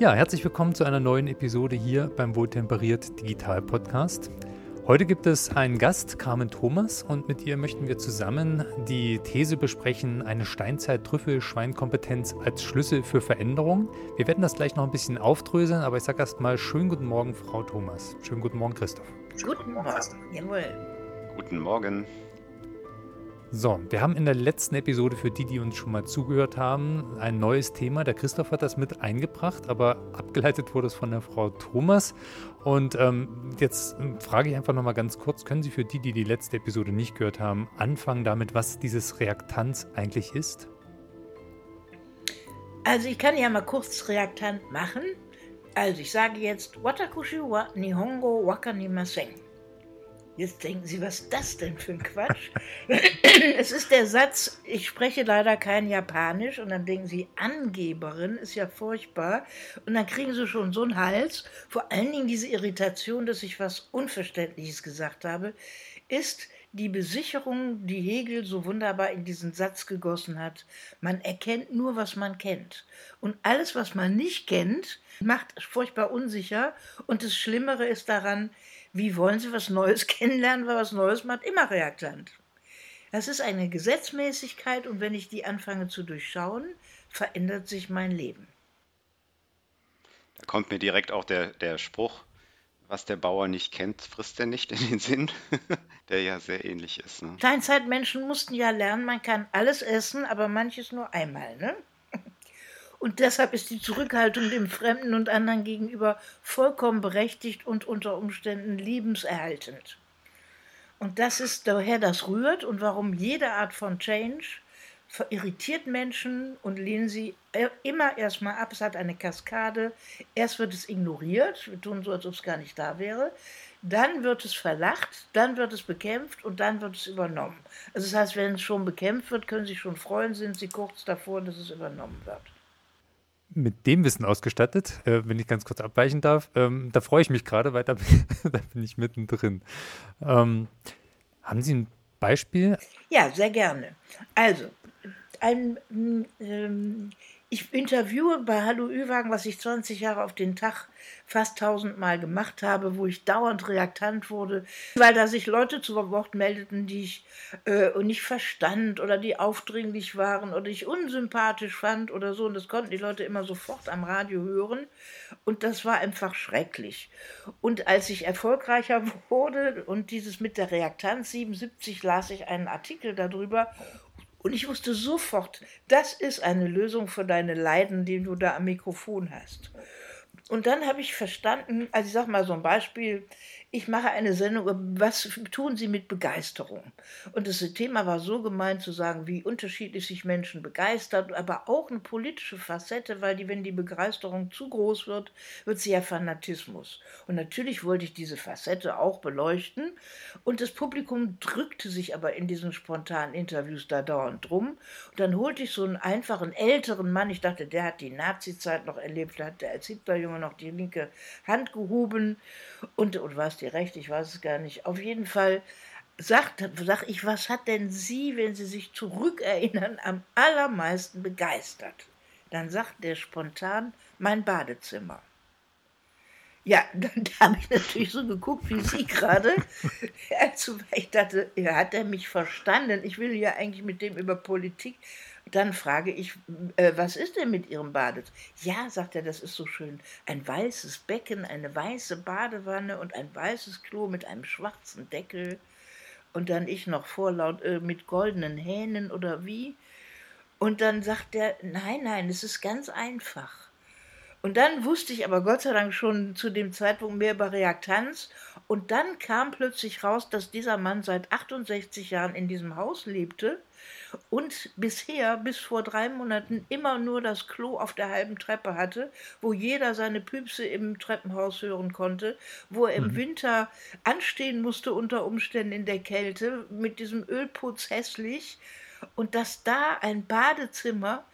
Ja, herzlich willkommen zu einer neuen Episode hier beim Wohltemperiert Digital Podcast. Heute gibt es einen Gast, Carmen Thomas, und mit ihr möchten wir zusammen die These besprechen, eine Steinzeit-Trüffel-Schweinkompetenz als Schlüssel für Veränderung. Wir werden das gleich noch ein bisschen aufdröseln, aber ich sage erst mal schönen guten Morgen, Frau Thomas. Schönen guten Morgen, Christoph. Guten Morgen. Jawohl. Guten Morgen. So, wir haben in der letzten Episode für die, die uns schon mal zugehört haben, ein neues Thema. Der Christoph hat das mit eingebracht, aber abgeleitet wurde es von der Frau Thomas. Und ähm, jetzt frage ich einfach nochmal ganz kurz, können Sie für die, die die letzte Episode nicht gehört haben, anfangen damit, was dieses Reaktanz eigentlich ist? Also ich kann ja mal kurz Reaktant machen. Also ich sage jetzt Watakushi wa Nihongo wakanimasen. Jetzt denken Sie, was ist das denn für ein Quatsch? es ist der Satz, ich spreche leider kein Japanisch und dann denken Sie, Angeberin ist ja furchtbar und dann kriegen Sie schon so einen Hals. Vor allen Dingen diese Irritation, dass ich was Unverständliches gesagt habe, ist die Besicherung, die Hegel so wunderbar in diesen Satz gegossen hat. Man erkennt nur, was man kennt. Und alles, was man nicht kennt, macht furchtbar unsicher. Und das Schlimmere ist daran, wie wollen Sie was Neues kennenlernen, weil was Neues macht immer reaktant. Das ist eine Gesetzmäßigkeit und wenn ich die anfange zu durchschauen, verändert sich mein Leben. Da kommt mir direkt auch der, der Spruch, was der Bauer nicht kennt, frisst er nicht in den Sinn, der ja sehr ähnlich ist. Ne? Steinzeitmenschen mussten ja lernen, man kann alles essen, aber manches nur einmal. Ne? Und deshalb ist die Zurückhaltung dem Fremden und anderen gegenüber vollkommen berechtigt und unter Umständen liebenserhaltend. Und das ist daher das rührt und warum jede Art von Change irritiert Menschen und lehnen sie immer erstmal ab. Es hat eine Kaskade. Erst wird es ignoriert, wir tun so, als ob es gar nicht da wäre. Dann wird es verlacht, dann wird es bekämpft und dann wird es übernommen. Also das heißt, wenn es schon bekämpft wird, können Sie schon freuen, sind Sie kurz davor, dass es übernommen wird mit dem Wissen ausgestattet, äh, wenn ich ganz kurz abweichen darf. Ähm, da freue ich mich gerade, weil da, da, bin ich mittendrin. Ähm, haben Sie ein Beispiel? Ja, sehr gerne. Also, ein, ähm, ich interviewe bei Hallo Ü-Wagen, was ich 20 Jahre auf den Tag fast tausendmal gemacht habe, wo ich dauernd reaktant wurde, weil da sich Leute zu Wort meldeten, die ich äh, nicht verstand oder die aufdringlich waren oder ich unsympathisch fand oder so. Und das konnten die Leute immer sofort am Radio hören. Und das war einfach schrecklich. Und als ich erfolgreicher wurde und dieses mit der Reaktanz 77 las ich einen Artikel darüber und ich wusste sofort, das ist eine Lösung für deine Leiden, die du da am Mikrofon hast. Und dann habe ich verstanden, also ich sage mal so ein Beispiel, ich mache eine Sendung, was tun Sie mit Begeisterung? Und das Thema war so gemeint zu sagen, wie unterschiedlich sich Menschen begeistern, aber auch eine politische Facette, weil die, wenn die Begeisterung zu groß wird, wird sie ja Fanatismus. Und natürlich wollte ich diese Facette auch beleuchten. Und das Publikum drückte sich aber in diesen spontanen Interviews da dauernd drum. Und dann holte ich so einen einfachen älteren Mann, ich dachte, der hat die Nazi-Zeit noch erlebt, da hat der als Hitlerjunge noch die linke Hand gehoben und, und was die recht, ich weiß es gar nicht. Auf jeden Fall sagt, sag ich, was hat denn Sie, wenn Sie sich zurückerinnern, am allermeisten begeistert? Dann sagt der spontan, mein Badezimmer. Ja, dann habe ich natürlich so geguckt wie Sie gerade. Ich dachte, hat er mich verstanden? Ich will ja eigentlich mit dem über Politik. Dann frage ich, äh, was ist denn mit Ihrem Bades? Ja, sagt er, das ist so schön. Ein weißes Becken, eine weiße Badewanne und ein weißes Klo mit einem schwarzen Deckel. Und dann ich noch vorlaut äh, mit goldenen Hähnen oder wie. Und dann sagt er, nein, nein, es ist ganz einfach. Und dann wusste ich aber Gott sei Dank schon zu dem Zeitpunkt mehr über Reaktanz. Und dann kam plötzlich raus, dass dieser Mann seit 68 Jahren in diesem Haus lebte und bisher, bis vor drei Monaten, immer nur das Klo auf der halben Treppe hatte, wo jeder seine Püpse im Treppenhaus hören konnte, wo er im mhm. Winter anstehen musste unter Umständen in der Kälte, mit diesem Ölputz hässlich, und dass da ein Badezimmer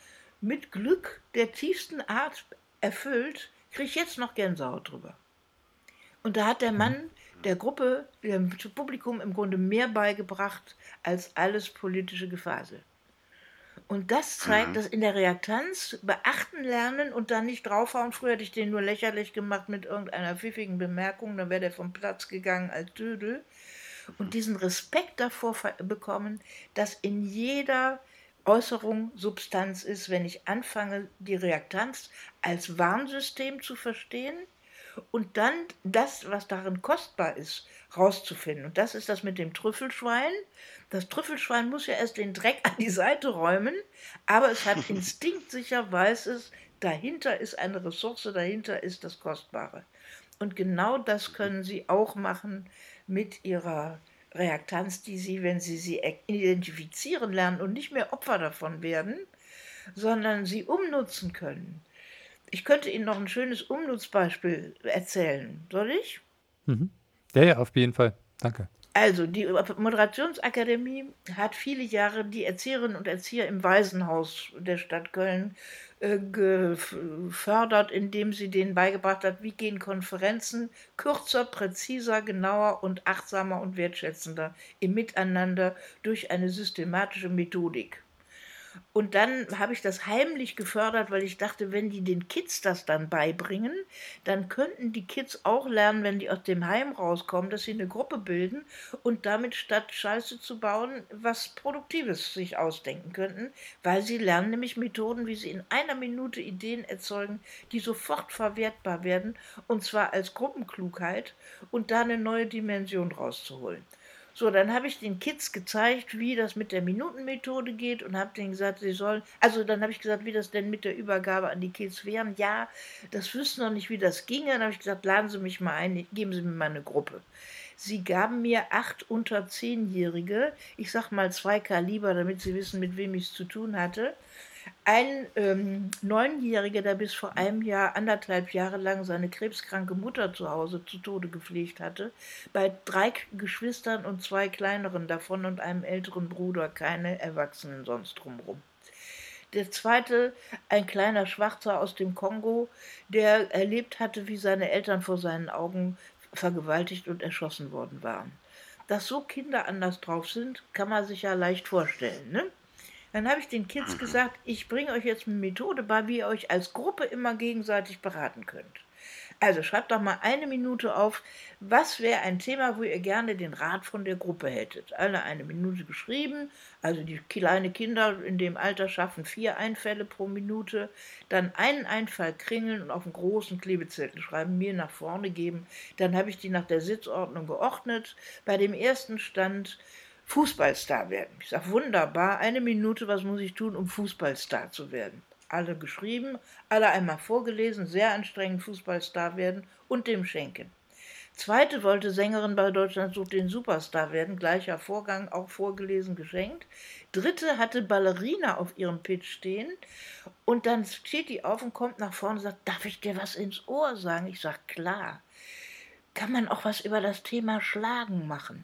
mit Glück der tiefsten Art erfüllt, kriege ich jetzt noch Gänsehaut drüber. Und da hat der Mann der Gruppe, dem Publikum im Grunde mehr beigebracht als alles politische Gefasel. Und das zeigt, mhm. dass in der Reaktanz beachten lernen und dann nicht draufhauen. Früher hätte ich den nur lächerlich gemacht mit irgendeiner pfiffigen Bemerkung, dann wäre der vom Platz gegangen als Dödel. Und diesen Respekt davor bekommen, dass in jeder Äußerung Substanz ist, wenn ich anfange, die Reaktanz als Warnsystem zu verstehen und dann das, was darin kostbar ist, rauszufinden. Und das ist das mit dem Trüffelschwein. Das Trüffelschwein muss ja erst den Dreck an die Seite räumen, aber es hat instinktsicher, weiß es, dahinter ist eine Ressource, dahinter ist das Kostbare. Und genau das können Sie auch machen mit Ihrer Reaktanz, die Sie, wenn Sie sie identifizieren lernen und nicht mehr Opfer davon werden, sondern sie umnutzen können. Ich könnte Ihnen noch ein schönes Umnutzbeispiel erzählen. Soll ich? Mhm. Ja, ja, auf jeden Fall. Danke. Also, die Moderationsakademie hat viele Jahre die Erzieherinnen und Erzieher im Waisenhaus der Stadt Köln äh, gefördert, indem sie denen beigebracht hat, wie gehen Konferenzen kürzer, präziser, genauer und achtsamer und wertschätzender im Miteinander durch eine systematische Methodik. Und dann habe ich das heimlich gefördert, weil ich dachte, wenn die den Kids das dann beibringen, dann könnten die Kids auch lernen, wenn die aus dem Heim rauskommen, dass sie eine Gruppe bilden und damit statt Scheiße zu bauen, was Produktives sich ausdenken könnten, weil sie lernen nämlich Methoden, wie sie in einer Minute Ideen erzeugen, die sofort verwertbar werden, und zwar als Gruppenklugheit und da eine neue Dimension rauszuholen. So, dann habe ich den Kids gezeigt, wie das mit der Minutenmethode geht und habe denen gesagt, sie sollen, also dann habe ich gesagt, wie das denn mit der Übergabe an die Kids wären. Ja, das wüssten noch nicht, wie das ginge. Dann habe ich gesagt, laden Sie mich mal ein, geben Sie mir mal eine Gruppe. Sie gaben mir acht unter zehnjährige, ich sag mal zwei Kaliber, damit Sie wissen, mit wem ich es zu tun hatte. Ein ähm, Neunjähriger, der bis vor einem Jahr, anderthalb Jahre lang seine krebskranke Mutter zu Hause zu Tode gepflegt hatte, bei drei Geschwistern und zwei kleineren davon und einem älteren Bruder, keine Erwachsenen sonst drumherum. Der zweite, ein kleiner Schwarzer aus dem Kongo, der erlebt hatte, wie seine Eltern vor seinen Augen vergewaltigt und erschossen worden waren. Dass so Kinder anders drauf sind, kann man sich ja leicht vorstellen. Ne? Dann habe ich den Kids gesagt, ich bringe euch jetzt eine Methode bei, wie ihr euch als Gruppe immer gegenseitig beraten könnt. Also schreibt doch mal eine Minute auf, was wäre ein Thema, wo ihr gerne den Rat von der Gruppe hättet. Alle eine Minute geschrieben, also die kleinen Kinder in dem Alter schaffen vier Einfälle pro Minute, dann einen Einfall kringeln und auf einen großen Klebezettel schreiben, mir nach vorne geben. Dann habe ich die nach der Sitzordnung geordnet. Bei dem ersten stand Fußballstar werden. Ich sage, wunderbar, eine Minute, was muss ich tun, um Fußballstar zu werden? Alle geschrieben, alle einmal vorgelesen, sehr anstrengend Fußballstar werden und dem schenken. Zweite wollte Sängerin bei Deutschland sucht den Superstar werden, gleicher Vorgang, auch vorgelesen, geschenkt. Dritte hatte Ballerina auf ihrem Pitch stehen und dann steht die auf und kommt nach vorne und sagt, darf ich dir was ins Ohr sagen? Ich sage, klar. Kann man auch was über das Thema Schlagen machen?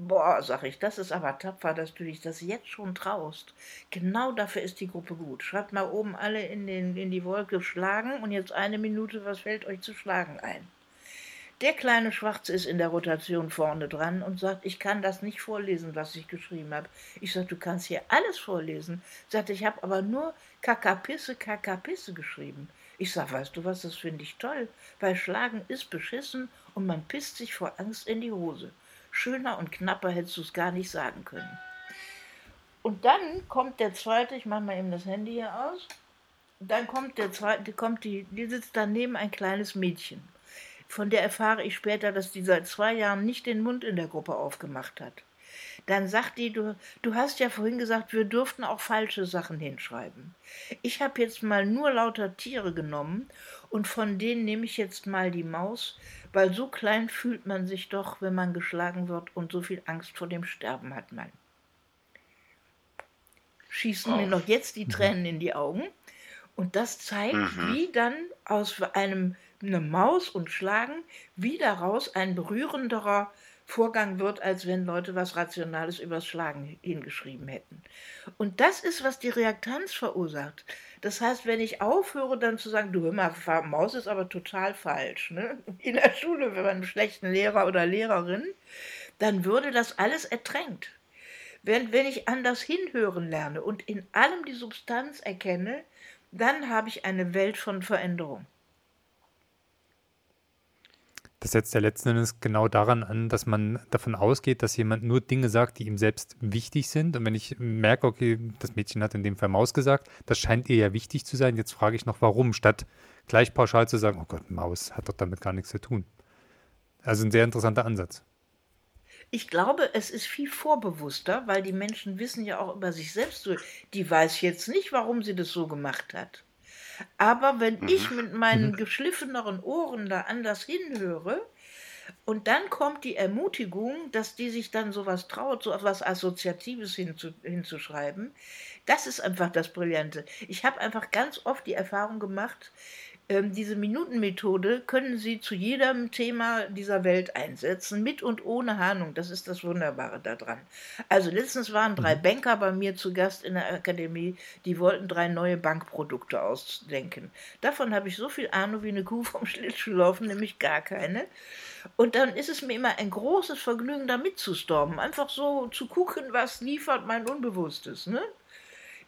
Boah, sag ich, das ist aber tapfer, dass du dich das jetzt schon traust. Genau dafür ist die Gruppe gut. Schreibt mal oben alle in, den, in die Wolke schlagen und jetzt eine Minute, was fällt euch zu schlagen ein? Der kleine Schwarze ist in der Rotation vorne dran und sagt, ich kann das nicht vorlesen, was ich geschrieben habe. Ich sage, du kannst hier alles vorlesen. Sagt, ich habe aber nur Kakapisse, Kakapisse geschrieben. Ich sage, weißt du was, das finde ich toll, weil Schlagen ist beschissen und man pisst sich vor Angst in die Hose. Schöner und knapper hättest du es gar nicht sagen können. Und dann kommt der zweite, ich mache mal eben das Handy hier aus. Dann kommt der zweite, kommt die, die sitzt daneben ein kleines Mädchen. Von der erfahre ich später, dass die seit zwei Jahren nicht den Mund in der Gruppe aufgemacht hat. Dann sagt die, du, du hast ja vorhin gesagt, wir dürften auch falsche Sachen hinschreiben. Ich habe jetzt mal nur lauter Tiere genommen und von denen nehme ich jetzt mal die Maus, weil so klein fühlt man sich doch, wenn man geschlagen wird und so viel Angst vor dem Sterben hat man. schießen mir noch jetzt die Tränen in die Augen. Und das zeigt, Mhm. wie dann aus einem eine Maus und Schlagen, wie daraus ein berührenderer Vorgang wird, als wenn Leute was Rationales übers Schlagen hingeschrieben hätten. Und das ist, was die Reaktanz verursacht. Das heißt, wenn ich aufhöre, dann zu sagen, du hör mal, Maus ist aber total falsch. Ne? In der Schule, wenn man einen schlechten Lehrer oder Lehrerin, dann würde das alles ertränkt. Wenn, wenn ich anders hinhören lerne und in allem die Substanz erkenne, dann habe ich eine Welt von Veränderung. Das setzt ja letzten Endes genau daran an, dass man davon ausgeht, dass jemand nur Dinge sagt, die ihm selbst wichtig sind. Und wenn ich merke, okay, das Mädchen hat in dem Fall Maus gesagt, das scheint ihr ja wichtig zu sein, jetzt frage ich noch, warum, statt gleich pauschal zu sagen, oh Gott, Maus hat doch damit gar nichts zu tun. Also ein sehr interessanter Ansatz. Ich glaube, es ist viel vorbewusster, weil die Menschen wissen ja auch über sich selbst. Die weiß jetzt nicht, warum sie das so gemacht hat. Aber wenn ich mit meinen geschliffeneren Ohren da anders hinhöre, und dann kommt die Ermutigung, dass die sich dann sowas traut, so etwas Assoziatives hinzu, hinzuschreiben. Das ist einfach das Brillante. Ich habe einfach ganz oft die Erfahrung gemacht, ähm, diese Minutenmethode können Sie zu jedem Thema dieser Welt einsetzen, mit und ohne Ahnung. Das ist das Wunderbare daran. Also letztens waren drei Banker bei mir zu Gast in der Akademie, die wollten drei neue Bankprodukte ausdenken. Davon habe ich so viel Ahnung wie eine Kuh vom Schlittschuhlaufen, nämlich gar keine. Und dann ist es mir immer ein großes Vergnügen, da mitzustormen. Einfach so zu gucken, was liefert mein Unbewusstes. Ne?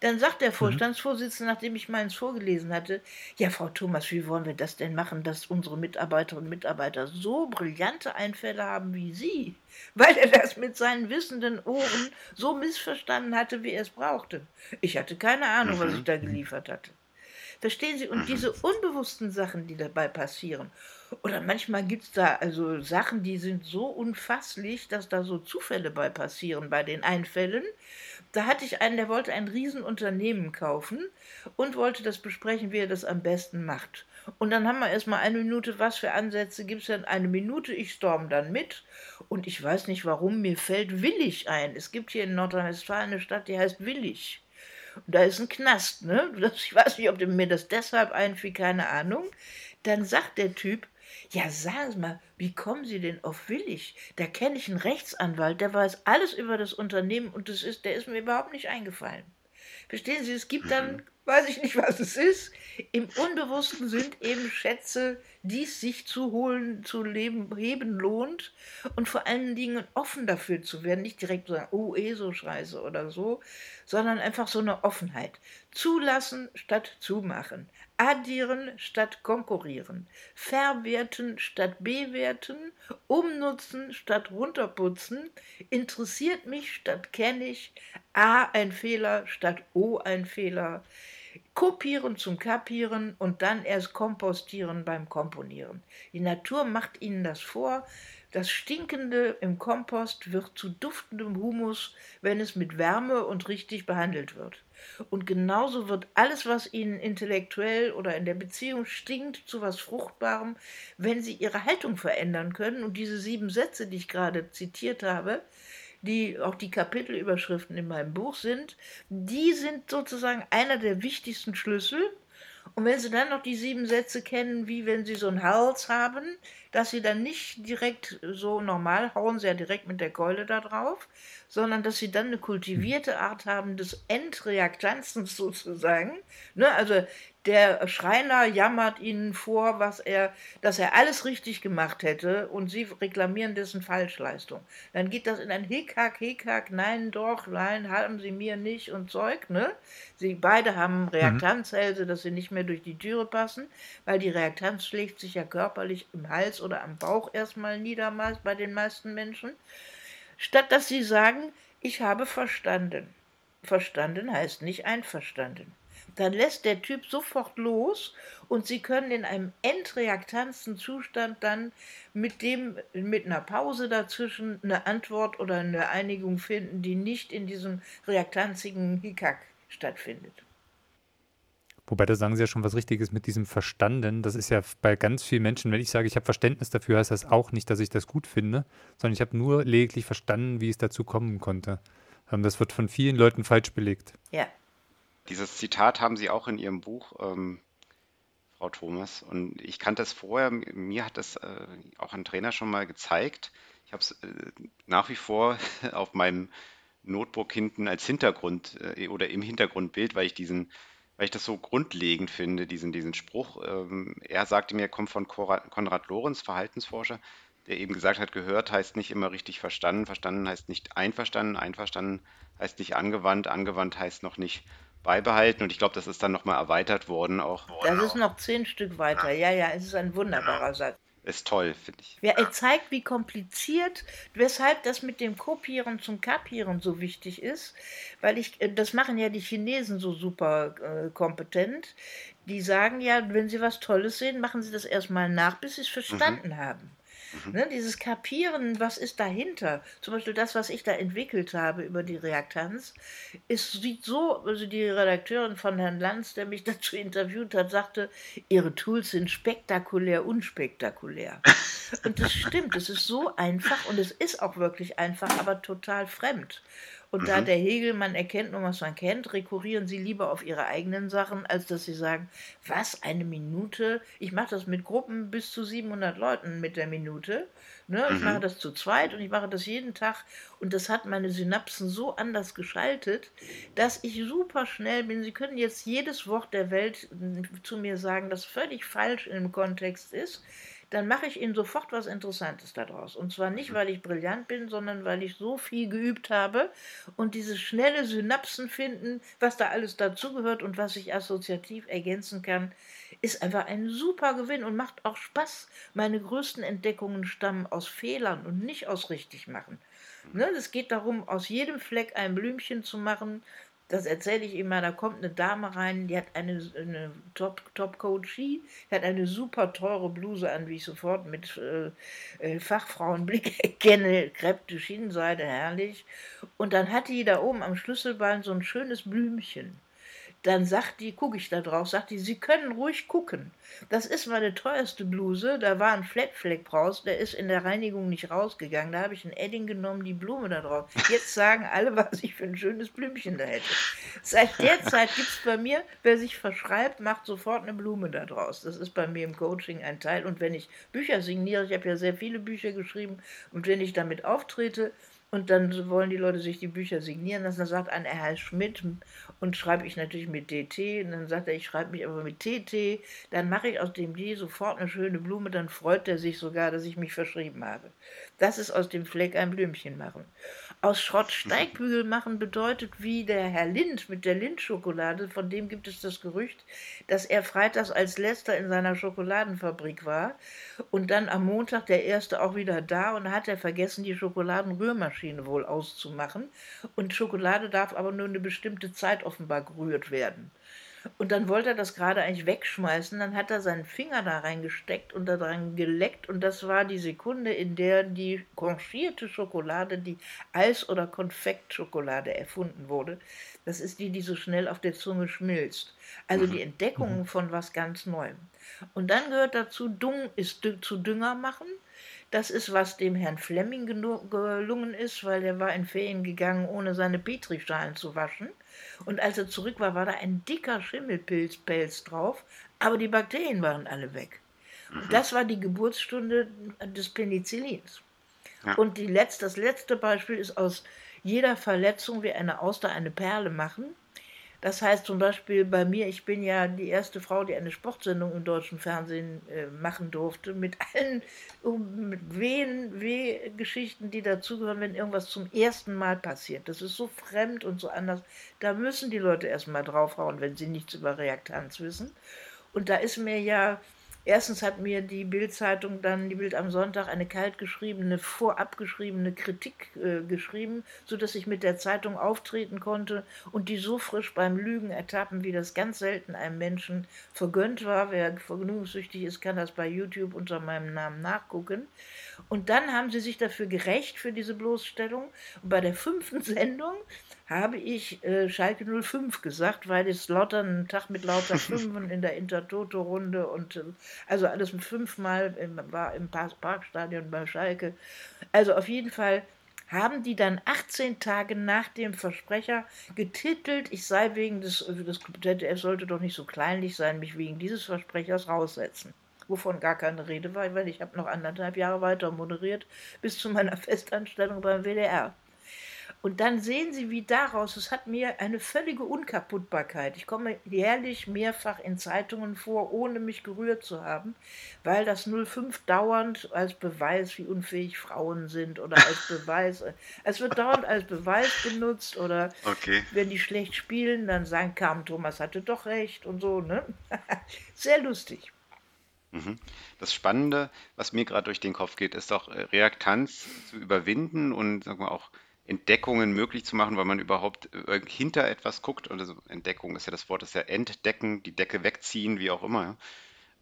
Dann sagt der Vorstandsvorsitzende, nachdem ich meins vorgelesen hatte, ja, Frau Thomas, wie wollen wir das denn machen, dass unsere Mitarbeiterinnen und Mitarbeiter so brillante Einfälle haben wie Sie? Weil er das mit seinen wissenden Ohren so missverstanden hatte, wie er es brauchte. Ich hatte keine Ahnung, was ich da geliefert hatte. Verstehen Sie? Und diese unbewussten Sachen, die dabei passieren, oder manchmal gibt es da also Sachen, die sind so unfasslich, dass da so Zufälle bei passieren bei den Einfällen. Da hatte ich einen, der wollte ein Riesenunternehmen kaufen und wollte das besprechen, wie er das am besten macht. Und dann haben wir erstmal eine Minute, was für Ansätze gibt es denn? Eine Minute, ich storm dann mit. Und ich weiß nicht warum, mir fällt Willig ein. Es gibt hier in Nordrhein-Westfalen eine Stadt, die heißt Willig. Und da ist ein Knast, ne? Ich weiß nicht, ob mir das deshalb einfiel, keine Ahnung. Dann sagt der Typ, ja, sagen Sie mal, wie kommen Sie denn auf Willig? Da kenne ich einen Rechtsanwalt, der weiß alles über das Unternehmen und das ist, der ist mir überhaupt nicht eingefallen. Verstehen Sie, es gibt dann, weiß ich nicht, was es ist. Im Unbewussten sind eben Schätze, die es sich zu holen, zu leben, heben lohnt und vor allen Dingen offen dafür zu werden. Nicht direkt sagen, oh, eh so scheiße oder so, sondern einfach so eine Offenheit. Zulassen statt zumachen. Addieren statt konkurrieren. Verwerten statt bewerten. Umnutzen statt runterputzen. Interessiert mich statt kenne ich. A ein Fehler statt O ein Fehler. Kopieren zum Kapieren und dann erst kompostieren beim Komponieren. Die Natur macht ihnen das vor. Das Stinkende im Kompost wird zu duftendem Humus, wenn es mit Wärme und richtig behandelt wird. Und genauso wird alles, was ihnen intellektuell oder in der Beziehung stinkt, zu was Fruchtbarem, wenn sie ihre Haltung verändern können. Und diese sieben Sätze, die ich gerade zitiert habe, die auch die Kapitelüberschriften in meinem Buch sind, die sind sozusagen einer der wichtigsten Schlüssel. Und wenn Sie dann noch die sieben Sätze kennen, wie wenn Sie so einen Hals haben, dass Sie dann nicht direkt so normal hauen, Sie ja direkt mit der Keule da drauf, sondern dass Sie dann eine kultivierte Art haben des Endreaktanzens sozusagen. Ne? Also der Schreiner jammert Ihnen vor, was er, dass er alles richtig gemacht hätte und Sie reklamieren dessen Falschleistung. Dann geht das in ein Hickhack, Hickhack, nein, doch, nein, haben Sie mir nicht und Zeug, ne? Sie beide haben Reaktanzhälse, dass sie nicht mehr durch die Türe passen, weil die Reaktanz schlägt sich ja körperlich im Hals oder am Bauch erstmal nieder bei den meisten Menschen. Statt dass sie sagen, ich habe verstanden. Verstanden heißt nicht einverstanden dann lässt der Typ sofort los und Sie können in einem endreaktanzen Zustand dann mit dem, mit einer Pause dazwischen eine Antwort oder eine Einigung finden, die nicht in diesem reaktanzigen Hickhack stattfindet. Wobei da sagen Sie ja schon was Richtiges mit diesem Verstanden. Das ist ja bei ganz vielen Menschen, wenn ich sage, ich habe Verständnis dafür, heißt das auch nicht, dass ich das gut finde, sondern ich habe nur lediglich verstanden, wie es dazu kommen konnte. Ähm, das wird von vielen Leuten falsch belegt. Ja. Dieses Zitat haben Sie auch in Ihrem Buch, ähm, Frau Thomas. Und ich kannte es vorher, mir hat das äh, auch ein Trainer schon mal gezeigt. Ich habe es äh, nach wie vor auf meinem Notebook hinten als Hintergrund äh, oder im Hintergrundbild, weil ich diesen, weil ich das so grundlegend finde, diesen, diesen Spruch. Ähm, er sagte mir, er kommt von Konrad Lorenz, Verhaltensforscher, der eben gesagt hat, gehört heißt nicht immer richtig verstanden, verstanden heißt nicht einverstanden, einverstanden heißt nicht angewandt, angewandt heißt noch nicht beibehalten und ich glaube, das ist dann nochmal erweitert worden auch. Das ist noch zehn Stück weiter, ja, ja, es ist ein wunderbarer Satz. Ist toll, finde ich. Ja, er zeigt, wie kompliziert, weshalb das mit dem Kopieren zum Kapieren so wichtig ist, weil ich, äh, das machen ja die Chinesen so super äh, kompetent. Die sagen ja, wenn sie was Tolles sehen, machen sie das erstmal nach, bis sie es verstanden mhm. haben. Mhm. Ne, dieses Kapieren, was ist dahinter, zum Beispiel das, was ich da entwickelt habe über die Reaktanz, es sieht so, also die Redakteurin von Herrn Lanz, der mich dazu interviewt hat, sagte, ihre Tools sind spektakulär, unspektakulär. Und das stimmt, es ist so einfach und es ist auch wirklich einfach, aber total fremd. Und mhm. da der Hegel, man erkennt nur, was man kennt, rekurrieren sie lieber auf ihre eigenen Sachen, als dass sie sagen, was, eine Minute? Ich mache das mit Gruppen bis zu 700 Leuten mit der Minute. Ne? Ich mhm. mache das zu zweit und ich mache das jeden Tag. Und das hat meine Synapsen so anders geschaltet, dass ich super schnell bin. Sie können jetzt jedes Wort der Welt zu mir sagen, das völlig falsch im Kontext ist dann mache ich Ihnen sofort was Interessantes daraus. Und zwar nicht, weil ich brillant bin, sondern weil ich so viel geübt habe und dieses schnelle Synapsen finden, was da alles dazugehört und was ich assoziativ ergänzen kann, ist einfach ein super Gewinn und macht auch Spaß. Meine größten Entdeckungen stammen aus Fehlern und nicht aus Richtigmachen. Ne, es geht darum, aus jedem Fleck ein Blümchen zu machen, das erzähle ich immer, da kommt eine Dame rein, die hat eine, eine Top-Coachie, die hat eine super teure Bluse an, wie ich sofort mit äh, äh Fachfrauenblick erkenne, Kreppte Schienenseide, herrlich. Und dann hat die da oben am Schlüsselbein so ein schönes Blümchen dann sagt die, gucke ich da drauf, sagt die, Sie können ruhig gucken. Das ist meine teuerste Bluse, da war ein Flatfleck raus, der ist in der Reinigung nicht rausgegangen. Da habe ich ein Edding genommen, die Blume da drauf. Jetzt sagen alle, was ich für ein schönes Blümchen da hätte. Seit der Zeit gibt es bei mir, wer sich verschreibt, macht sofort eine Blume da draus. Das ist bei mir im Coaching ein Teil. Und wenn ich Bücher signiere, ich habe ja sehr viele Bücher geschrieben, und wenn ich damit auftrete, und dann wollen die Leute sich die Bücher signieren lassen. Dann sagt einer, er heißt Schmidt und schreibe ich natürlich mit DT. Und dann sagt er, ich schreibe mich aber mit TT. Dann mache ich aus dem D sofort eine schöne Blume. Dann freut er sich sogar, dass ich mich verschrieben habe. Das ist aus dem Fleck ein Blümchen machen. Aus Schrott Steigbügel machen bedeutet, wie der Herr Lind mit der Lind-Schokolade, von dem gibt es das Gerücht, dass er freitags als letzter in seiner Schokoladenfabrik war und dann am Montag der erste auch wieder da und hat er vergessen, die Schokoladenrührmaschine wohl auszumachen. Und Schokolade darf aber nur eine bestimmte Zeit offenbar gerührt werden. Und dann wollte er das gerade eigentlich wegschmeißen. Dann hat er seinen Finger da reingesteckt und daran geleckt. Und das war die Sekunde, in der die konchierte Schokolade, die Eis- oder Konfektschokolade erfunden wurde. Das ist die, die so schnell auf der Zunge schmilzt. Also die mhm. Entdeckung mhm. von was ganz Neuem. Und dann gehört dazu, Dung ist zu Dünger machen. Das ist, was dem Herrn Flemming gelungen ist, weil er war in Ferien gegangen, ohne seine Petrischalen zu waschen. Und als er zurück war, war da ein dicker Schimmelpilzpelz drauf, aber die Bakterien waren alle weg. Mhm. Das war die Geburtsstunde des Penicillins. Ja. Und die letzte, das letzte Beispiel ist aus jeder Verletzung wie eine Auster eine Perle machen. Das heißt zum Beispiel bei mir, ich bin ja die erste Frau, die eine Sportsendung im deutschen Fernsehen äh, machen durfte, mit allen mit Wehen, Wehgeschichten, die dazugehören, wenn irgendwas zum ersten Mal passiert. Das ist so fremd und so anders. Da müssen die Leute erstmal draufhauen, wenn sie nichts über Reaktanz wissen. Und da ist mir ja Erstens hat mir die Bildzeitung dann, die Bild am Sonntag, eine kalt geschriebene, vorab geschriebene Kritik äh, geschrieben, sodass ich mit der Zeitung auftreten konnte und die so frisch beim Lügen ertappen, wie das ganz selten einem Menschen vergönnt war. Wer vergnügungssüchtig ist, kann das bei YouTube unter meinem Namen nachgucken. Und dann haben sie sich dafür gerecht, für diese Bloßstellung. Und bei der fünften Sendung habe ich äh, Schalke 05 gesagt, weil es lauter einen Tag mit lauter Fünfen in der Intertoto-Runde und äh, also alles mit fünfmal im, war im Parkstadion bei Schalke. Also auf jeden Fall haben die dann 18 Tage nach dem Versprecher getitelt, ich sei wegen des, des ZDF sollte doch nicht so kleinlich sein, mich wegen dieses Versprechers raussetzen. Wovon gar keine Rede war, weil ich habe noch anderthalb Jahre weiter moderiert, bis zu meiner Festanstellung beim WDR. Und dann sehen Sie, wie daraus, es hat mir eine völlige Unkaputtbarkeit. Ich komme jährlich mehrfach in Zeitungen vor, ohne mich gerührt zu haben, weil das 05 dauernd als Beweis, wie unfähig Frauen sind oder als Beweis, es wird dauernd als Beweis benutzt oder okay. wenn die schlecht spielen, dann sagen, Carmen Thomas hatte doch recht und so, ne? Sehr lustig. Mhm. Das Spannende, was mir gerade durch den Kopf geht, ist doch äh, Reaktanz zu überwinden und sagen wir auch Entdeckungen möglich zu machen, weil man überhaupt äh, hinter etwas guckt. Also Entdeckung ist ja das Wort, ist ja entdecken, die Decke wegziehen, wie auch immer.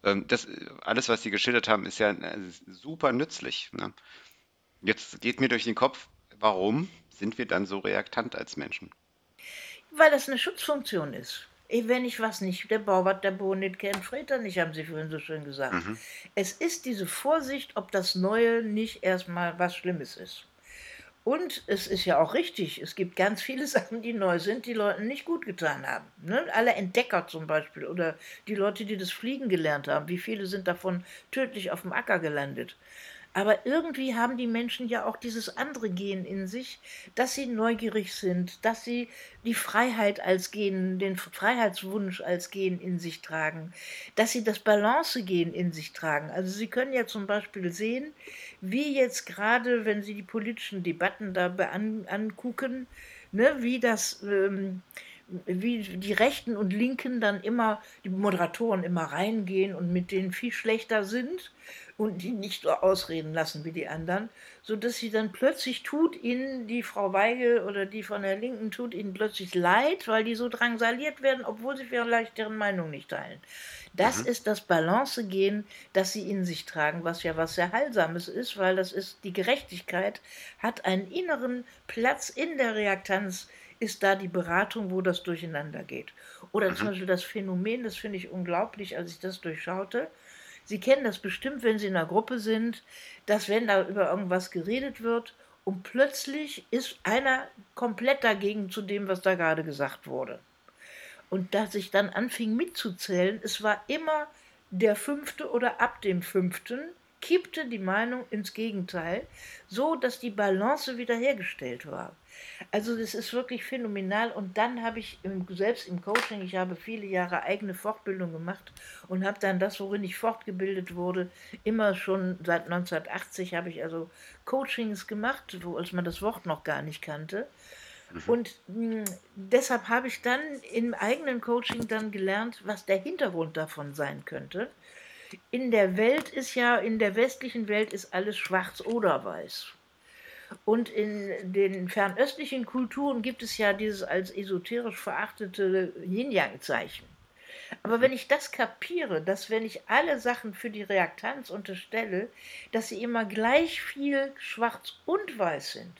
Ähm, das, alles, was Sie geschildert haben, ist ja äh, super nützlich. Ne? Jetzt geht mir durch den Kopf, warum sind wir dann so reaktant als Menschen? Weil das eine Schutzfunktion ist. Wenn ich was nicht, der Bauwart, der Bohnen nicht kennt, fred er nicht, haben Sie vorhin so schön gesagt. Mhm. Es ist diese Vorsicht, ob das Neue nicht erstmal was Schlimmes ist. Und es ist ja auch richtig, es gibt ganz viele Sachen, die neu sind, die Leuten nicht gut getan haben. Ne? Alle Entdecker zum Beispiel oder die Leute, die das Fliegen gelernt haben, wie viele sind davon tödlich auf dem Acker gelandet. Aber irgendwie haben die Menschen ja auch dieses andere Gen in sich, dass sie neugierig sind, dass sie die Freiheit als Gen, den Freiheitswunsch als Gen in sich tragen, dass sie das Balance-Gen in sich tragen. Also sie können ja zum Beispiel sehen, wie jetzt gerade, wenn sie die politischen Debatten da an, angucken, ne, wie das. Ähm, wie die Rechten und Linken dann immer, die Moderatoren immer reingehen und mit denen viel schlechter sind und die nicht so ausreden lassen wie die anderen, sodass sie dann plötzlich tut ihnen, die Frau Weigel oder die von der Linken tut ihnen plötzlich leid, weil die so drangsaliert werden, obwohl sie vielleicht deren Meinung nicht teilen. Das mhm. ist das Balancegehen, das sie in sich tragen, was ja was sehr Heilsames ist, weil das ist, die Gerechtigkeit hat einen inneren Platz in der Reaktanz, ist da die Beratung, wo das durcheinander geht. Oder zum mhm. Beispiel das Phänomen, das finde ich unglaublich, als ich das durchschaute. Sie kennen das bestimmt, wenn Sie in einer Gruppe sind, dass wenn da über irgendwas geredet wird und plötzlich ist einer komplett dagegen zu dem, was da gerade gesagt wurde. Und dass ich dann anfing mitzuzählen, es war immer der fünfte oder ab dem fünften, kippte die Meinung ins Gegenteil, so dass die Balance wiederhergestellt war. Also das ist wirklich phänomenal. Und dann habe ich im, selbst im Coaching, ich habe viele Jahre eigene Fortbildung gemacht und habe dann das, worin ich fortgebildet wurde, immer schon seit 1980 habe ich also Coachings gemacht, wo als man das Wort noch gar nicht kannte. Mhm. Und mh, hm, deshalb habe ich dann im eigenen Coaching dann gelernt, was der Hintergrund davon sein könnte. In der Welt ist ja, in der westlichen Welt ist alles schwarz oder weiß. Und in den fernöstlichen Kulturen gibt es ja dieses als esoterisch verachtete Yin-Yang-Zeichen. Aber wenn ich das kapiere, dass wenn ich alle Sachen für die Reaktanz unterstelle, dass sie immer gleich viel schwarz und weiß sind,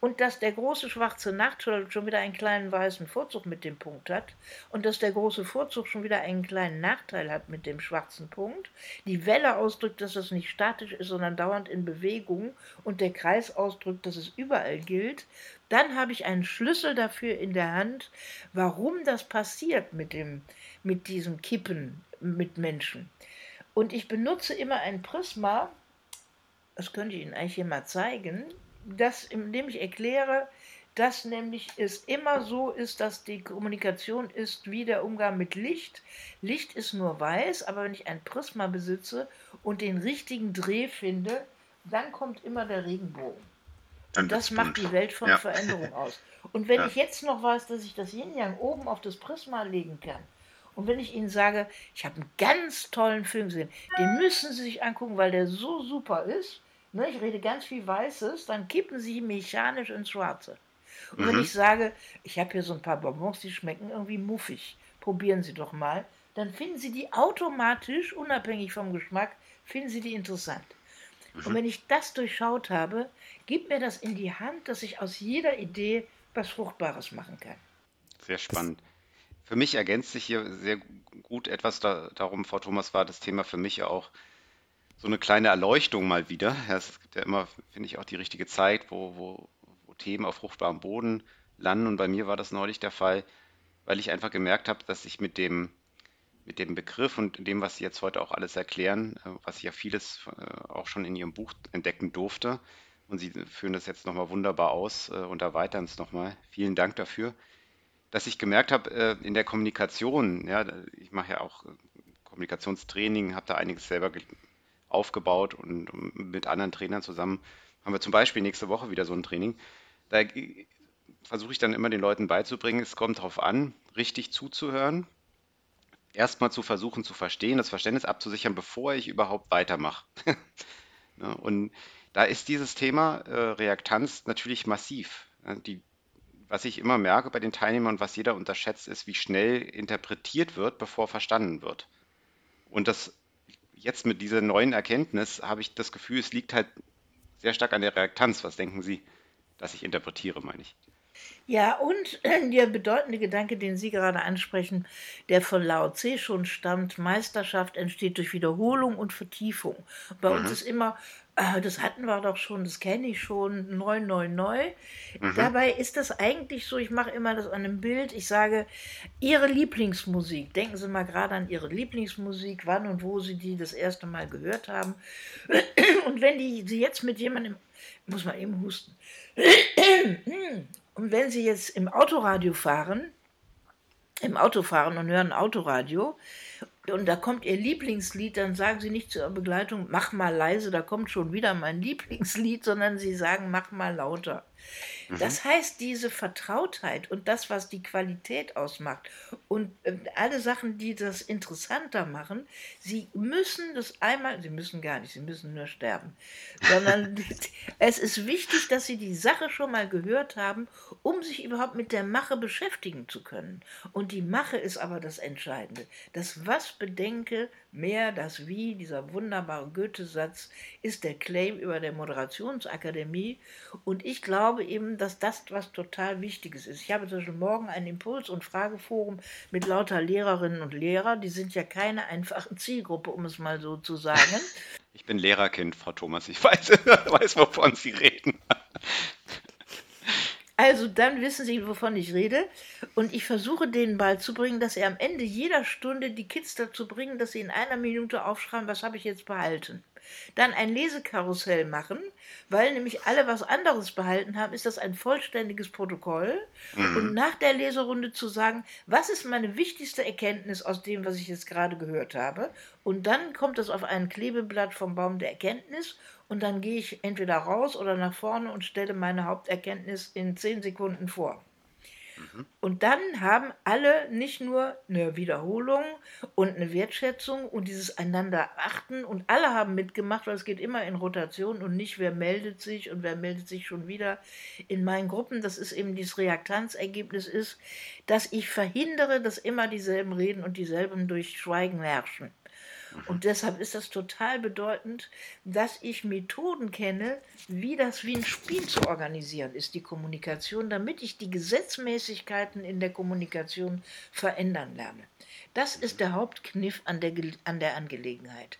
und dass der große schwarze Nachteil schon wieder einen kleinen weißen Vorzug mit dem Punkt hat und dass der große Vorzug schon wieder einen kleinen Nachteil hat mit dem schwarzen Punkt, die Welle ausdrückt, dass es nicht statisch ist, sondern dauernd in Bewegung und der Kreis ausdrückt, dass es überall gilt, dann habe ich einen Schlüssel dafür in der Hand, warum das passiert mit, dem, mit diesem Kippen mit Menschen. Und ich benutze immer ein Prisma, das könnte ich Ihnen eigentlich hier mal zeigen das, indem ich erkläre, dass nämlich es immer so ist, dass die Kommunikation ist wie der Umgang mit Licht. Licht ist nur weiß, aber wenn ich ein Prisma besitze und den richtigen Dreh finde, dann kommt immer der Regenbogen. Und das macht die Welt von ja. Veränderung aus. Und wenn ja. ich jetzt noch weiß, dass ich das Yin-Yang oben auf das Prisma legen kann, und wenn ich Ihnen sage, ich habe einen ganz tollen Film gesehen, den müssen Sie sich angucken, weil der so super ist, ne, ich rede ganz viel Weißes, dann kippen sie mechanisch ins Schwarze. Und mhm. wenn ich sage, ich habe hier so ein paar Bonbons, die schmecken irgendwie muffig, probieren Sie doch mal, dann finden Sie die automatisch, unabhängig vom Geschmack, finden Sie die interessant. Mhm. Und wenn ich das durchschaut habe, gibt mir das in die Hand, dass ich aus jeder Idee was Fruchtbares machen kann. Sehr spannend. Für mich ergänzt sich hier sehr gut etwas da, darum, Frau Thomas, war das Thema für mich ja auch so eine kleine Erleuchtung mal wieder. Ja, es gibt ja immer, finde ich, auch die richtige Zeit, wo, wo, wo Themen auf fruchtbarem Boden landen. Und bei mir war das neulich der Fall, weil ich einfach gemerkt habe, dass ich mit dem, mit dem Begriff und dem, was Sie jetzt heute auch alles erklären, äh, was ich ja vieles äh, auch schon in Ihrem Buch entdecken durfte, und Sie führen das jetzt nochmal wunderbar aus äh, und erweitern es nochmal. Vielen Dank dafür. Dass ich gemerkt habe, in der Kommunikation, ja, ich mache ja auch Kommunikationstraining, habe da einiges selber aufgebaut und mit anderen Trainern zusammen haben wir zum Beispiel nächste Woche wieder so ein Training. Da versuche ich dann immer den Leuten beizubringen, es kommt darauf an, richtig zuzuhören, erstmal zu versuchen zu verstehen, das Verständnis abzusichern, bevor ich überhaupt weitermache. Ne, und da ist dieses Thema äh, Reaktanz natürlich massiv. Die, was ich immer merke bei den Teilnehmern und was jeder unterschätzt, ist, wie schnell interpretiert wird, bevor verstanden wird. Und das jetzt mit dieser neuen Erkenntnis habe ich das Gefühl, es liegt halt sehr stark an der Reaktanz. Was denken Sie, dass ich interpretiere, meine ich? Ja, und der bedeutende Gedanke, den Sie gerade ansprechen, der von Lao Tse schon stammt, Meisterschaft entsteht durch Wiederholung und Vertiefung. Bei mhm. uns ist immer, das hatten wir doch schon, das kenne ich schon, neu, neu, neu. Mhm. Dabei ist das eigentlich so, ich mache immer das an einem Bild, ich sage, Ihre Lieblingsmusik, denken Sie mal gerade an Ihre Lieblingsmusik, wann und wo Sie die das erste Mal gehört haben. Und wenn die, Sie jetzt mit jemandem, muss man eben husten, und wenn Sie jetzt im Autoradio fahren, im Auto fahren und hören Autoradio, und da kommt Ihr Lieblingslied, dann sagen Sie nicht zur Begleitung, mach mal leise, da kommt schon wieder mein Lieblingslied, sondern Sie sagen, mach mal lauter. Das mhm. heißt, diese Vertrautheit und das, was die Qualität ausmacht und äh, alle Sachen, die das interessanter machen, sie müssen das einmal, sie müssen gar nicht, sie müssen nur sterben, sondern es ist wichtig, dass sie die Sache schon mal gehört haben, um sich überhaupt mit der Mache beschäftigen zu können. Und die Mache ist aber das Entscheidende. Das Was bedenke, mehr das Wie, dieser wunderbare Goethe-Satz, ist der Claim über der Moderationsakademie. Und ich glaube eben, dass das was total Wichtiges ist. Ich habe Beispiel morgen ein Impuls- und Frageforum mit lauter Lehrerinnen und Lehrern. Die sind ja keine einfache Zielgruppe, um es mal so zu sagen. Ich bin Lehrerkind, Frau Thomas. Ich weiß, weiß wovon Sie reden. Also dann wissen Sie, wovon ich rede. Und ich versuche denen beizubringen, dass sie am Ende jeder Stunde die Kids dazu bringen, dass sie in einer Minute aufschreiben, was habe ich jetzt behalten. Dann ein Lesekarussell machen, weil nämlich alle was anderes behalten haben, ist das ein vollständiges Protokoll. Mhm. Und nach der Leserunde zu sagen, was ist meine wichtigste Erkenntnis aus dem, was ich jetzt gerade gehört habe. Und dann kommt das auf ein Klebeblatt vom Baum der Erkenntnis und dann gehe ich entweder raus oder nach vorne und stelle meine Haupterkenntnis in zehn Sekunden vor. Mhm. Und dann haben alle nicht nur eine Wiederholung und eine Wertschätzung und dieses einander achten und alle haben mitgemacht, weil es geht immer in Rotation und nicht, wer meldet sich und wer meldet sich schon wieder in meinen Gruppen. Das ist eben dieses Reaktanzergebnis ist, dass ich verhindere, dass immer dieselben reden und dieselben durch Schweigen herrschen. Und deshalb ist das total bedeutend, dass ich Methoden kenne, wie das wie ein Spiel zu organisieren ist, die Kommunikation, damit ich die Gesetzmäßigkeiten in der Kommunikation verändern lerne. Das ist der Hauptkniff an der, an der Angelegenheit.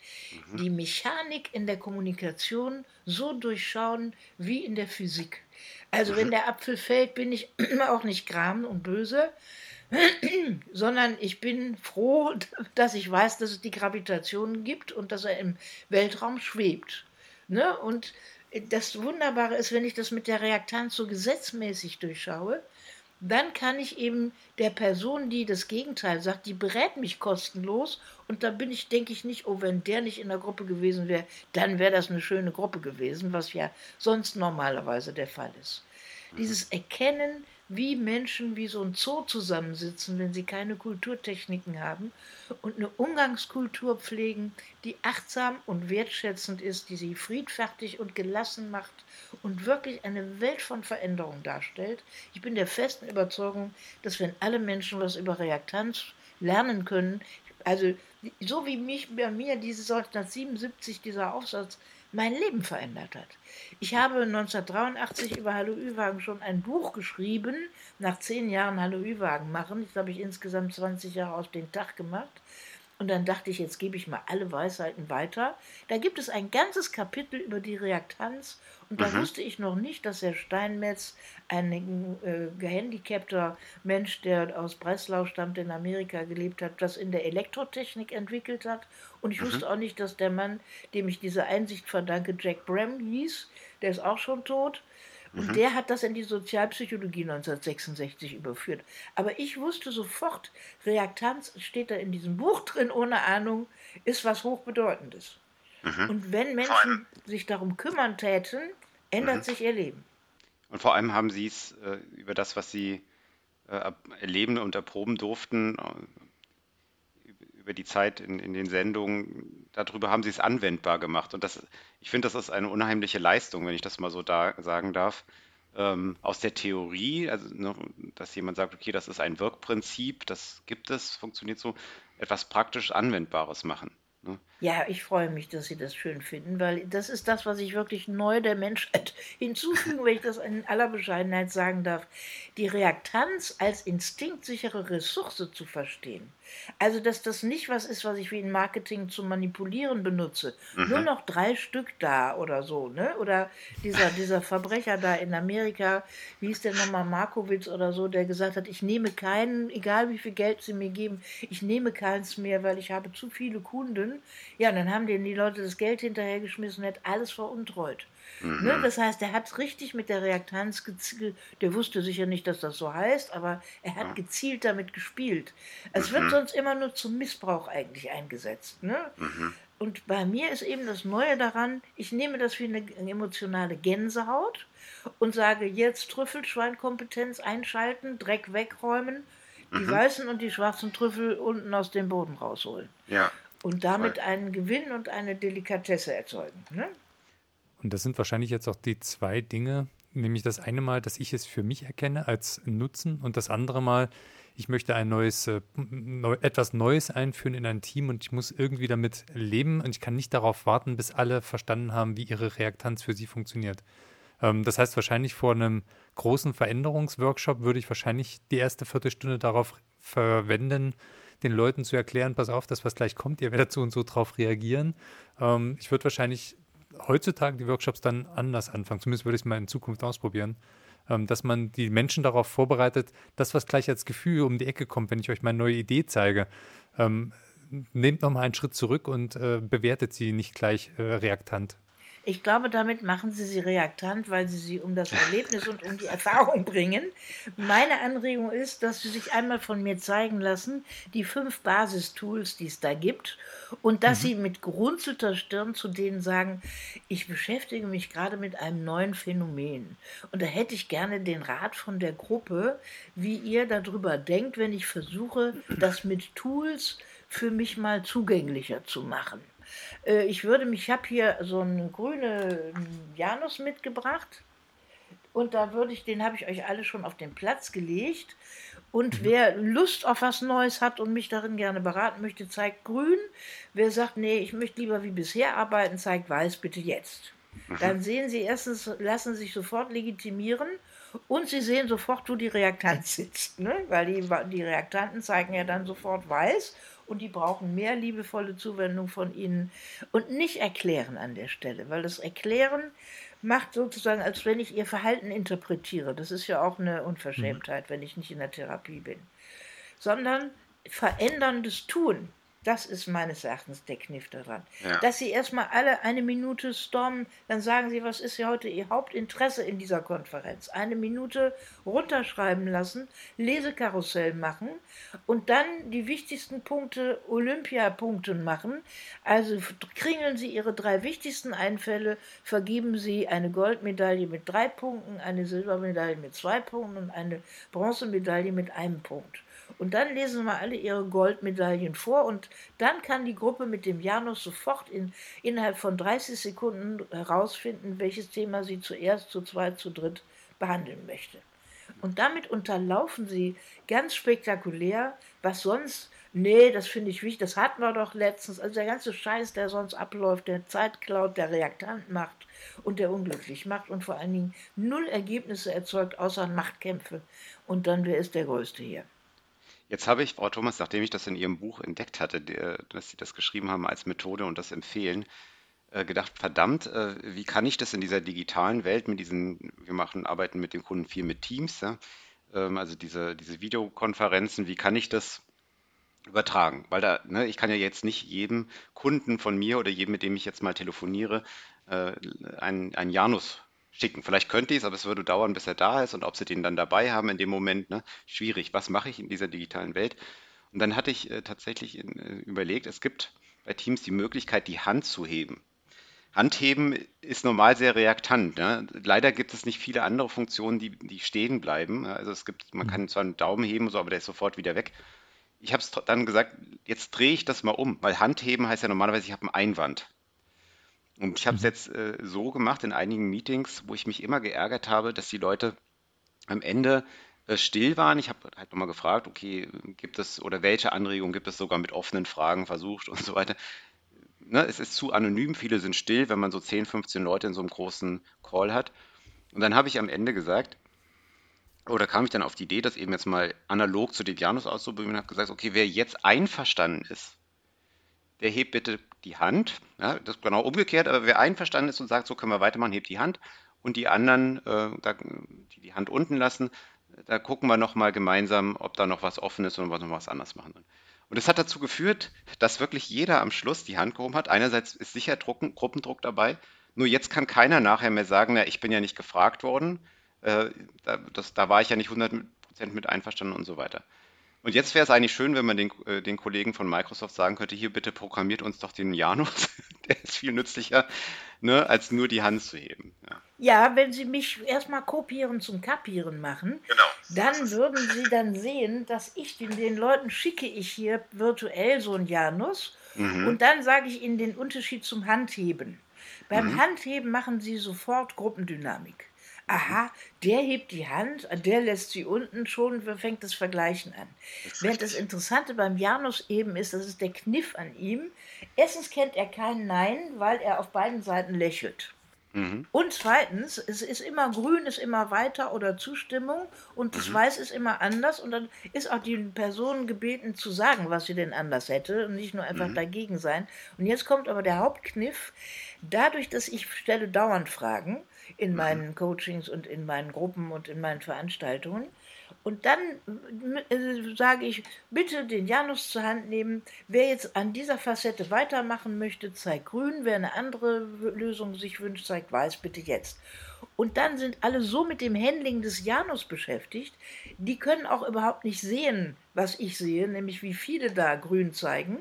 Mhm. Die Mechanik in der Kommunikation so durchschauen wie in der Physik. Also wenn mhm. der Apfel fällt, bin ich auch nicht gram und böse, sondern ich bin froh, dass ich weiß, dass es die Gravitation gibt und dass er im Weltraum schwebt. Ne? Und das Wunderbare ist, wenn ich das mit der Reaktanz so gesetzmäßig durchschaue, dann kann ich eben der Person, die das Gegenteil sagt, die berät mich kostenlos und da bin ich, denke ich nicht, oh, wenn der nicht in der Gruppe gewesen wäre, dann wäre das eine schöne Gruppe gewesen, was ja sonst normalerweise der Fall ist. Dieses Erkennen, wie Menschen wie so ein Zoo zusammensitzen, wenn sie keine Kulturtechniken haben und eine Umgangskultur pflegen, die achtsam und wertschätzend ist, die sie friedfertig und gelassen macht und wirklich eine Welt von Veränderung darstellt. Ich bin der festen Überzeugung, dass wenn alle Menschen was über Reaktanz lernen können, also so wie mich bei mir dieses 1977 dieser Aufsatz mein Leben verändert hat. Ich habe 1983 über Hallo Ü-Wagen schon ein Buch geschrieben, nach zehn Jahren Hallo Ü-Wagen machen. Das habe ich insgesamt 20 Jahre auf den Tag gemacht. Und dann dachte ich, jetzt gebe ich mal alle Weisheiten weiter. Da gibt es ein ganzes Kapitel über die Reaktanz. Und da mhm. wusste ich noch nicht, dass Herr Steinmetz, ein äh, gehandicapter Mensch, der aus Breslau stammt, in Amerika gelebt hat, das in der Elektrotechnik entwickelt hat. Und ich mhm. wusste auch nicht, dass der Mann, dem ich diese Einsicht verdanke, Jack Bram hieß. Der ist auch schon tot. Und mhm. der hat das in die Sozialpsychologie 1966 überführt. Aber ich wusste sofort, Reaktanz steht da in diesem Buch drin, ohne Ahnung, ist was Hochbedeutendes. Mhm. Und wenn Menschen sich darum kümmern täten, ändert mhm. sich ihr Leben. Und vor allem haben Sie es äh, über das, was Sie äh, erleben und erproben durften, äh, über die Zeit in, in den Sendungen, darüber haben Sie es anwendbar gemacht. Und das, ich finde, das ist eine unheimliche Leistung, wenn ich das mal so da sagen darf. Ähm, aus der Theorie, also ne, dass jemand sagt, okay, das ist ein Wirkprinzip, das gibt es, funktioniert so, etwas praktisch Anwendbares machen. Ne? Ja, ich freue mich, dass Sie das schön finden, weil das ist das, was ich wirklich neu der Menschheit hinzufügen, wenn ich das in aller Bescheidenheit sagen darf. Die Reaktanz als instinktsichere Ressource zu verstehen. Also, dass das nicht was ist, was ich wie in Marketing zu manipulieren benutze. Mhm. Nur noch drei Stück da oder so, ne? Oder dieser, dieser Verbrecher da in Amerika, wie hieß der nochmal, Markowitz oder so, der gesagt hat, ich nehme keinen, egal wie viel Geld sie mir geben, ich nehme keins mehr, weil ich habe zu viele Kunden. Ja, und dann haben denen die Leute das Geld hinterhergeschmissen und hat alles veruntreut. Mhm. Ne? Das heißt, er hat richtig mit der Reaktanz gezielt, der wusste sicher nicht, dass das so heißt, aber er hat gezielt damit gespielt. Es mhm. wird sonst immer nur zum Missbrauch eigentlich eingesetzt. Ne? Mhm. Und bei mir ist eben das Neue daran, ich nehme das wie eine emotionale Gänsehaut und sage jetzt Trüffelschweinkompetenz einschalten, Dreck wegräumen, die mhm. weißen und die schwarzen Trüffel unten aus dem Boden rausholen. Ja. Und damit einen Gewinn und eine Delikatesse erzeugen. Ne? Und das sind wahrscheinlich jetzt auch die zwei Dinge, nämlich das eine Mal, dass ich es für mich erkenne als Nutzen und das andere Mal, ich möchte ein neues, äh, neu, etwas Neues einführen in ein Team und ich muss irgendwie damit leben und ich kann nicht darauf warten, bis alle verstanden haben, wie ihre Reaktanz für sie funktioniert. Ähm, das heißt, wahrscheinlich vor einem großen Veränderungsworkshop würde ich wahrscheinlich die erste Viertelstunde darauf verwenden, den Leuten zu erklären, pass auf, das, was gleich kommt, ihr werdet so und so drauf reagieren. Ähm, ich würde wahrscheinlich heutzutage die Workshops dann anders anfangen. Zumindest würde ich es mal in Zukunft ausprobieren. Ähm, dass man die Menschen darauf vorbereitet, das, was gleich als Gefühl um die Ecke kommt, wenn ich euch meine neue Idee zeige, ähm, nehmt nochmal einen Schritt zurück und äh, bewertet sie nicht gleich äh, reaktant. Ich glaube, damit machen Sie sie reaktant, weil Sie sie um das Erlebnis und um die Erfahrung bringen. Meine Anregung ist, dass Sie sich einmal von mir zeigen lassen, die fünf Basistools, die es da gibt, und dass mhm. Sie mit gerunzelter Stirn zu denen sagen, ich beschäftige mich gerade mit einem neuen Phänomen. Und da hätte ich gerne den Rat von der Gruppe, wie ihr darüber denkt, wenn ich versuche, das mit Tools für mich mal zugänglicher zu machen. Äh, ich würde mich, ich habe hier so einen grünen Janus mitgebracht und da würde ich, den habe ich euch alle schon auf den Platz gelegt. Und mhm. wer Lust auf was Neues hat und mich darin gerne beraten möchte, zeigt grün. Wer sagt, nee, ich möchte lieber wie bisher arbeiten, zeigt weiß bitte jetzt. Mhm. Dann sehen Sie erstens, lassen sich sofort legitimieren und Sie sehen sofort, wo die Reaktanz sitzt. Ne? Weil die, die Reaktanten zeigen ja dann sofort weiß und die brauchen mehr liebevolle Zuwendung von ihnen und nicht erklären an der Stelle, weil das Erklären macht sozusagen, als wenn ich ihr Verhalten interpretiere. Das ist ja auch eine Unverschämtheit, wenn ich nicht in der Therapie bin. Sondern veränderndes Tun. Das ist meines Erachtens der Kniff daran. Ja. Dass Sie erstmal alle eine Minute stormen, dann sagen Sie, was ist ja heute Ihr Hauptinteresse in dieser Konferenz? Eine Minute runterschreiben lassen, Lesekarussell machen und dann die wichtigsten Punkte Olympiapunkte machen. Also kringeln Sie Ihre drei wichtigsten Einfälle, vergeben Sie eine Goldmedaille mit drei Punkten, eine Silbermedaille mit zwei Punkten und eine Bronzemedaille mit einem Punkt. Und dann lesen wir alle ihre Goldmedaillen vor und dann kann die Gruppe mit dem Janus sofort in, innerhalb von 30 Sekunden herausfinden, welches Thema sie zuerst, zu zweit, zu dritt behandeln möchte. Und damit unterlaufen sie ganz spektakulär, was sonst, nee, das finde ich wichtig, das hatten wir doch letztens, also der ganze Scheiß, der sonst abläuft, der Zeit klaut, der Reaktant macht und der unglücklich macht und vor allen Dingen null Ergebnisse erzeugt, außer Machtkämpfe. Und dann, wer ist der Größte hier? Jetzt habe ich, Frau Thomas, nachdem ich das in Ihrem Buch entdeckt hatte, dass Sie das geschrieben haben als Methode und das empfehlen, äh, gedacht, verdammt, äh, wie kann ich das in dieser digitalen Welt mit diesen, wir machen, arbeiten mit den Kunden viel mit Teams, ähm, also diese, diese Videokonferenzen, wie kann ich das übertragen? Weil da, ne, ich kann ja jetzt nicht jedem Kunden von mir oder jedem, mit dem ich jetzt mal telefoniere, äh, einen, einen Janus schicken. Vielleicht könnte ich es, aber es würde dauern, bis er da ist und ob sie den dann dabei haben in dem Moment, ne? Schwierig. Was mache ich in dieser digitalen Welt? Und dann hatte ich äh, tatsächlich in, äh, überlegt, es gibt bei Teams die Möglichkeit, die Hand zu heben. Handheben ist normal sehr reaktant. Ne? Leider gibt es nicht viele andere Funktionen, die, die stehen bleiben. Also es gibt, man mhm. kann zwar einen Daumen heben, so, aber der ist sofort wieder weg. Ich habe es dann gesagt, jetzt drehe ich das mal um, weil Handheben heißt ja normalerweise, ich habe einen Einwand. Und ich habe es mhm. jetzt äh, so gemacht in einigen Meetings, wo ich mich immer geärgert habe, dass die Leute am Ende äh, still waren. Ich habe halt nochmal gefragt, okay, gibt es oder welche Anregungen gibt es sogar mit offenen Fragen versucht und so weiter. Ne, es ist zu anonym, viele sind still, wenn man so 10, 15 Leute in so einem großen Call hat. Und dann habe ich am Ende gesagt, oder kam ich dann auf die Idee, das eben jetzt mal analog zu Devianus auszuprobieren und habe gesagt, okay, wer jetzt einverstanden ist, der hebt bitte die Hand. Ja, das ist genau umgekehrt, aber wer einverstanden ist und sagt, so können wir weitermachen, hebt die Hand. Und die anderen, äh, da, die die Hand unten lassen, da gucken wir nochmal gemeinsam, ob da noch was offen ist und wir noch was anders machen. Und das hat dazu geführt, dass wirklich jeder am Schluss die Hand gehoben hat. Einerseits ist sicher Drucken, Gruppendruck dabei. Nur jetzt kann keiner nachher mehr sagen, na, ich bin ja nicht gefragt worden. Äh, da, das, da war ich ja nicht 100% mit einverstanden und so weiter. Und jetzt wäre es eigentlich schön, wenn man den, äh, den Kollegen von Microsoft sagen könnte, hier bitte programmiert uns doch den Janus, der ist viel nützlicher, ne, als nur die Hand zu heben. Ja. ja wenn Sie mich erstmal kopieren zum Kapieren machen, genau. dann würden Sie dann sehen, dass ich den, den Leuten schicke ich hier virtuell so einen Janus mhm. und dann sage ich Ihnen den Unterschied zum Handheben. Beim mhm. Handheben machen Sie sofort Gruppendynamik aha, der hebt die Hand, der lässt sie unten, schon fängt das Vergleichen an. Das Während das Interessante beim Janus eben ist, das ist der Kniff an ihm. Erstens kennt er kein Nein, weil er auf beiden Seiten lächelt. Mhm. Und zweitens, es ist immer grün, ist immer weiter oder Zustimmung und das mhm. Weiß ist immer anders und dann ist auch die Person gebeten zu sagen, was sie denn anders hätte und nicht nur einfach mhm. dagegen sein. Und jetzt kommt aber der Hauptkniff. Dadurch, dass ich stelle dauernd Fragen, in mhm. meinen Coachings und in meinen Gruppen und in meinen Veranstaltungen. Und dann äh, sage ich, bitte den Janus zur Hand nehmen. Wer jetzt an dieser Facette weitermachen möchte, zeigt grün. Wer eine andere Lösung sich wünscht, zeigt weiß, bitte jetzt. Und dann sind alle so mit dem Handling des Janus beschäftigt, die können auch überhaupt nicht sehen, was ich sehe, nämlich wie viele da grün zeigen.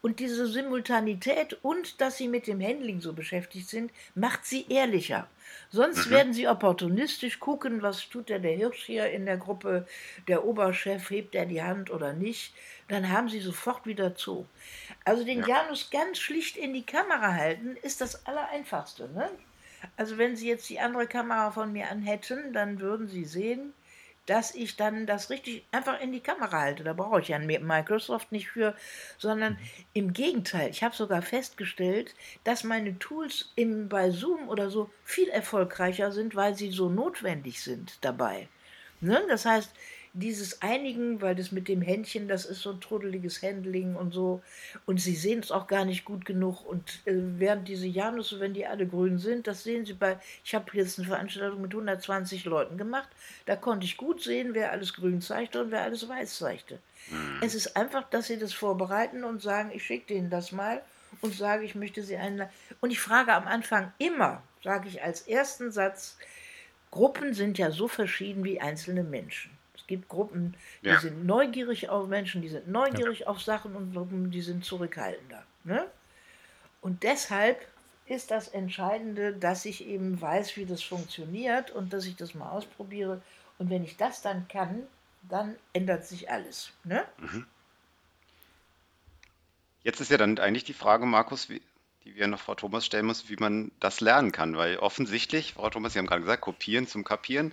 Und diese Simultanität und dass sie mit dem Handling so beschäftigt sind, macht sie ehrlicher. Sonst mhm. werden sie opportunistisch gucken, was tut der, der Hirsch hier in der Gruppe, der Oberchef, hebt er die Hand oder nicht. Dann haben sie sofort wieder zu. Also den ja. Janus ganz schlicht in die Kamera halten, ist das Allereinfachste. Ne? Also wenn Sie jetzt die andere Kamera von mir anhätten, dann würden Sie sehen, dass ich dann das richtig einfach in die Kamera halte. Da brauche ich ja Microsoft nicht für, sondern im Gegenteil. Ich habe sogar festgestellt, dass meine Tools im, bei Zoom oder so viel erfolgreicher sind, weil sie so notwendig sind dabei. Ne? Das heißt, dieses Einigen, weil das mit dem Händchen, das ist so ein truddeliges Handling und so. Und sie sehen es auch gar nicht gut genug. Und äh, während diese Janusse, wenn die alle grün sind, das sehen sie bei, ich habe jetzt eine Veranstaltung mit 120 Leuten gemacht, da konnte ich gut sehen, wer alles grün zeigte und wer alles weiß zeigte. Mhm. Es ist einfach, dass sie das vorbereiten und sagen, ich schicke denen das mal und sage, ich möchte sie einladen. Und ich frage am Anfang immer, sage ich als ersten Satz, Gruppen sind ja so verschieden wie einzelne Menschen. Es gibt Gruppen, die ja. sind neugierig auf Menschen, die sind neugierig ja. auf Sachen und Gruppen, die sind zurückhaltender. Ne? Und deshalb ist das Entscheidende, dass ich eben weiß, wie das funktioniert und dass ich das mal ausprobiere. Und wenn ich das dann kann, dann ändert sich alles. Ne? Mhm. Jetzt ist ja dann eigentlich die Frage, Markus, wie, die wir noch Frau Thomas stellen müssen, wie man das lernen kann. Weil offensichtlich, Frau Thomas, Sie haben gerade gesagt, kopieren zum Kapieren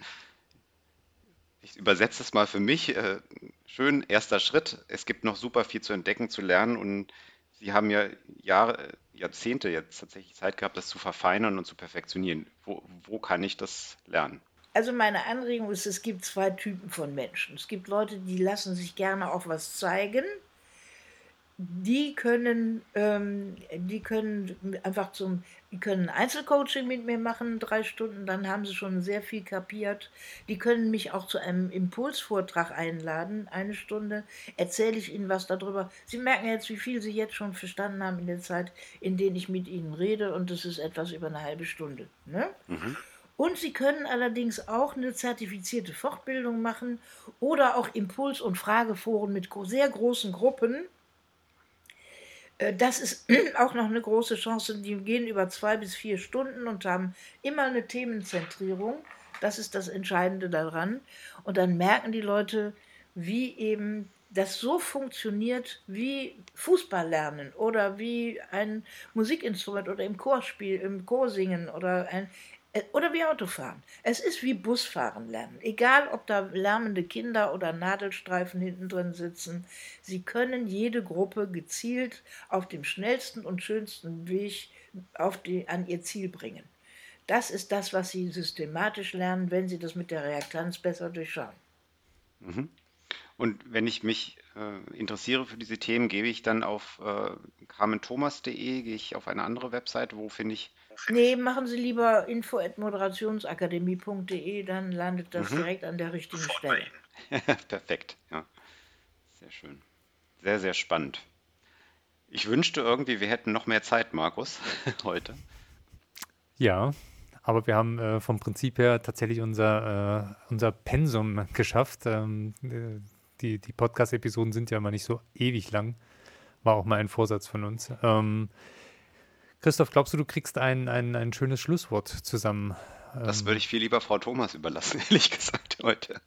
ich übersetze es mal für mich. Äh, schön, erster Schritt. Es gibt noch super viel zu entdecken, zu lernen und Sie haben ja Jahre, Jahrzehnte jetzt tatsächlich Zeit gehabt, das zu verfeinern und zu perfektionieren. Wo, wo kann ich das lernen? Also meine Anregung ist, es gibt zwei Typen von Menschen. Es gibt Leute, die lassen sich gerne auch was zeigen die können, ähm, die können einfach zum, die können Einzelcoaching mit mir machen, drei Stunden, dann haben sie schon sehr viel kapiert. Die können mich auch zu einem Impulsvortrag einladen, eine Stunde, erzähle ich ihnen was darüber. Sie merken jetzt, wie viel sie jetzt schon verstanden haben in der Zeit, in denen ich mit ihnen rede und das ist etwas über eine halbe Stunde. Ne? Mhm. Und Sie können allerdings auch eine zertifizierte Fortbildung machen oder auch Impuls- und Frageforen mit sehr großen Gruppen das ist auch noch eine große Chance. Die gehen über zwei bis vier Stunden und haben immer eine Themenzentrierung. Das ist das Entscheidende daran. Und dann merken die Leute, wie eben das so funktioniert wie Fußball lernen oder wie ein Musikinstrument oder im Chorspiel, im Chor singen oder ein äh, oder wie Autofahren. Es ist wie Busfahren lernen. Egal, ob da lärmende Kinder oder Nadelstreifen hinten drin sitzen. Sie können jede Gruppe gezielt auf dem schnellsten und schönsten Weg auf die, an ihr Ziel bringen. Das ist das, was Sie systematisch lernen, wenn Sie das mit der Reaktanz besser durchschauen. Mhm. Und wenn ich mich äh, interessiere für diese Themen, gebe ich dann auf äh, carmenthomas.de, gehe ich auf eine andere Webseite, wo finde ich Nee, machen Sie lieber info.moderationsakademie.de, dann landet das mhm. direkt an der richtigen Stelle. Perfekt, ja. Sehr schön. Sehr, sehr spannend. Ich wünschte irgendwie, wir hätten noch mehr Zeit, Markus, heute. Ja, aber wir haben äh, vom Prinzip her tatsächlich unser, äh, unser Pensum geschafft. Ähm, äh, die die Podcast-Episoden sind ja immer nicht so ewig lang. War auch mal ein Vorsatz von uns. Ähm, Christoph, glaubst du, du kriegst ein, ein, ein schönes Schlusswort zusammen? Das ähm, würde ich viel lieber Frau Thomas überlassen, ehrlich gesagt, heute.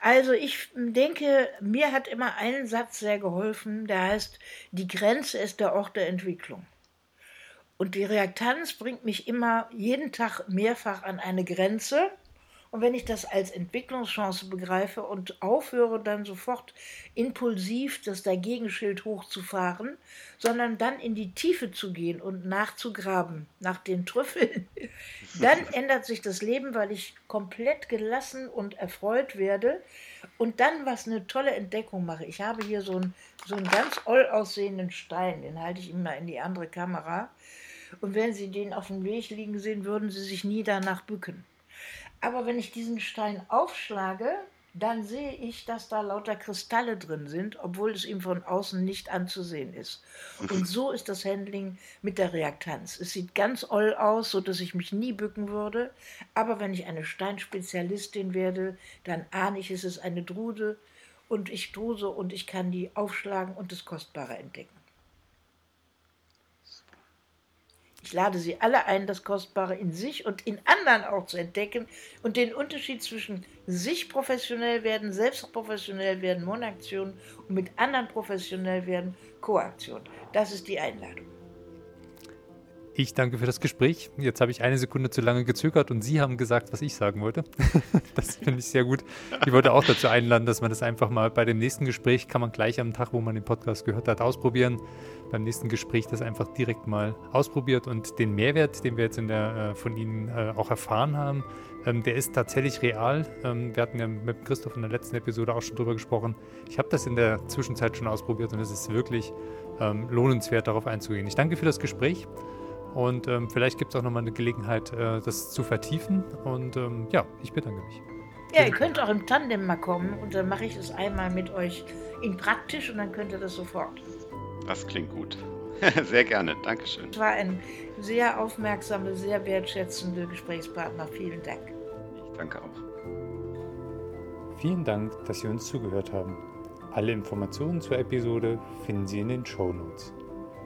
Also ich denke, mir hat immer ein Satz sehr geholfen, der heißt, die Grenze ist der Ort der Entwicklung. Und die Reaktanz bringt mich immer jeden Tag mehrfach an eine Grenze und wenn ich das als Entwicklungschance begreife und aufhöre dann sofort impulsiv das Dagegenschild hochzufahren, sondern dann in die Tiefe zu gehen und nachzugraben nach den Trüffeln, dann ändert sich das Leben, weil ich komplett gelassen und erfreut werde und dann was eine tolle Entdeckung mache. Ich habe hier so einen, so einen ganz oll aussehenden Stein, den halte ich immer in die andere Kamera. Und wenn Sie den auf dem Weg liegen sehen, würden Sie sich nie danach bücken. Aber wenn ich diesen Stein aufschlage, dann sehe ich, dass da lauter Kristalle drin sind, obwohl es ihm von außen nicht anzusehen ist. Und so ist das Handling mit der Reaktanz. Es sieht ganz oll aus, so dass ich mich nie bücken würde. Aber wenn ich eine Steinspezialistin werde, dann ahne ich, es ist eine Drude und ich druse und ich kann die aufschlagen und das Kostbare entdecken. Ich lade Sie alle ein, das Kostbare in sich und in anderen auch zu entdecken und den Unterschied zwischen sich professionell werden, selbst professionell werden, Monaktion und mit anderen professionell werden, Koaktion. Das ist die Einladung. Ich danke für das Gespräch. Jetzt habe ich eine Sekunde zu lange gezögert und Sie haben gesagt, was ich sagen wollte. das finde ich sehr gut. Ich wollte auch dazu einladen, dass man das einfach mal bei dem nächsten Gespräch kann man gleich am Tag, wo man den Podcast gehört hat, ausprobieren. Beim nächsten Gespräch das einfach direkt mal ausprobiert und den Mehrwert, den wir jetzt der, äh, von Ihnen äh, auch erfahren haben, ähm, der ist tatsächlich real. Ähm, wir hatten ja mit Christoph in der letzten Episode auch schon drüber gesprochen. Ich habe das in der Zwischenzeit schon ausprobiert und es ist wirklich ähm, lohnenswert, darauf einzugehen. Ich danke für das Gespräch. Und ähm, vielleicht gibt es auch nochmal eine Gelegenheit, äh, das zu vertiefen. Und ähm, ja, ich bedanke mich. Ja, ihr könnt auch im Tandem mal kommen und dann mache ich es einmal mit euch in praktisch und dann könnt ihr das sofort. Das klingt gut. sehr gerne, Dankeschön. Es war ein sehr aufmerksamer, sehr wertschätzender Gesprächspartner. Vielen Dank. Ich danke auch. Vielen Dank, dass Sie uns zugehört haben. Alle Informationen zur Episode finden Sie in den Show Notes.